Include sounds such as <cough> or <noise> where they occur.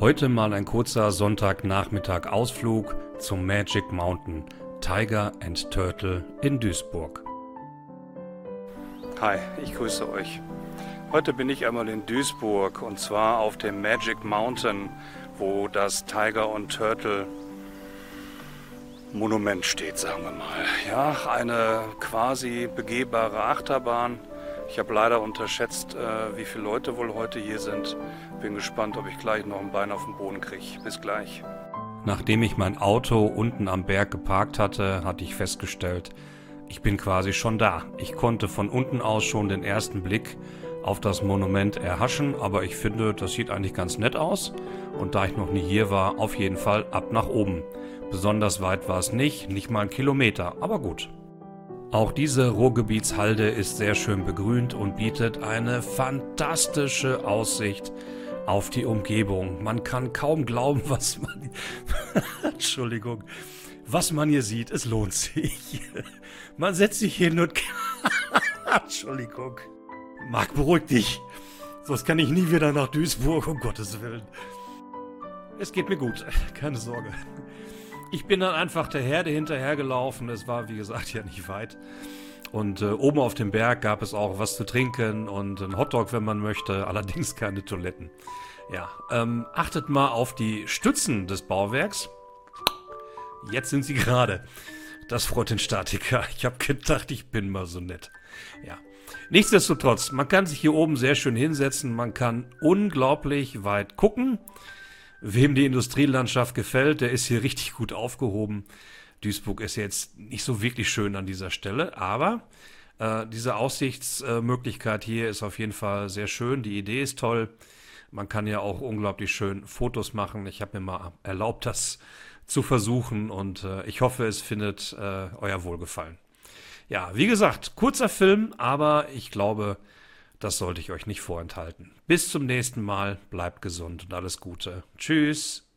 Heute mal ein kurzer Sonntagnachmittag Ausflug zum Magic Mountain Tiger and Turtle in Duisburg. Hi, ich grüße euch. Heute bin ich einmal in Duisburg und zwar auf dem Magic Mountain, wo das Tiger und Turtle Monument steht, sagen wir mal. Ja, eine quasi begehbare Achterbahn. Ich habe leider unterschätzt, äh, wie viele Leute wohl heute hier sind. Bin gespannt, ob ich gleich noch ein Bein auf den Boden kriege. Bis gleich. Nachdem ich mein Auto unten am Berg geparkt hatte, hatte ich festgestellt, ich bin quasi schon da. Ich konnte von unten aus schon den ersten Blick auf das Monument erhaschen, aber ich finde, das sieht eigentlich ganz nett aus. Und da ich noch nie hier war, auf jeden Fall ab nach oben. Besonders weit war es nicht, nicht mal ein Kilometer, aber gut. Auch diese Ruhrgebietshalde ist sehr schön begrünt und bietet eine fantastische Aussicht auf die Umgebung. Man kann kaum glauben, <laughs> was man. <laughs> Entschuldigung. Was man hier sieht, es lohnt sich. Man setzt sich hin und. <laughs> Entschuldigung. Marc, beruhig dich. Sonst kann ich nie wieder nach Duisburg, um Gottes Willen. Es geht mir gut, keine Sorge. Ich bin dann einfach der Herde hinterhergelaufen. Es war, wie gesagt, <laughs> ja nicht weit. Und äh, oben auf dem Berg gab es auch was zu trinken und ein Hotdog, wenn man möchte, <laughs> allerdings keine Toiletten. Ja, ähm, achtet mal auf die Stützen des Bauwerks. Jetzt sind sie gerade. Das freut den Statiker. Ich habe gedacht, ich bin mal so nett. Ja. Nichtsdestotrotz, man kann sich hier oben sehr schön hinsetzen. Man kann unglaublich weit gucken. Wem die Industrielandschaft gefällt, der ist hier richtig gut aufgehoben. Duisburg ist jetzt nicht so wirklich schön an dieser Stelle, aber äh, diese Aussichtsmöglichkeit hier ist auf jeden Fall sehr schön. Die Idee ist toll. Man kann ja auch unglaublich schön Fotos machen. Ich habe mir mal erlaubt, das zu versuchen und äh, ich hoffe, es findet äh, euer Wohlgefallen. Ja, wie gesagt, kurzer Film, aber ich glaube, das sollte ich euch nicht vorenthalten. Bis zum nächsten Mal, bleibt gesund und alles Gute. Tschüss.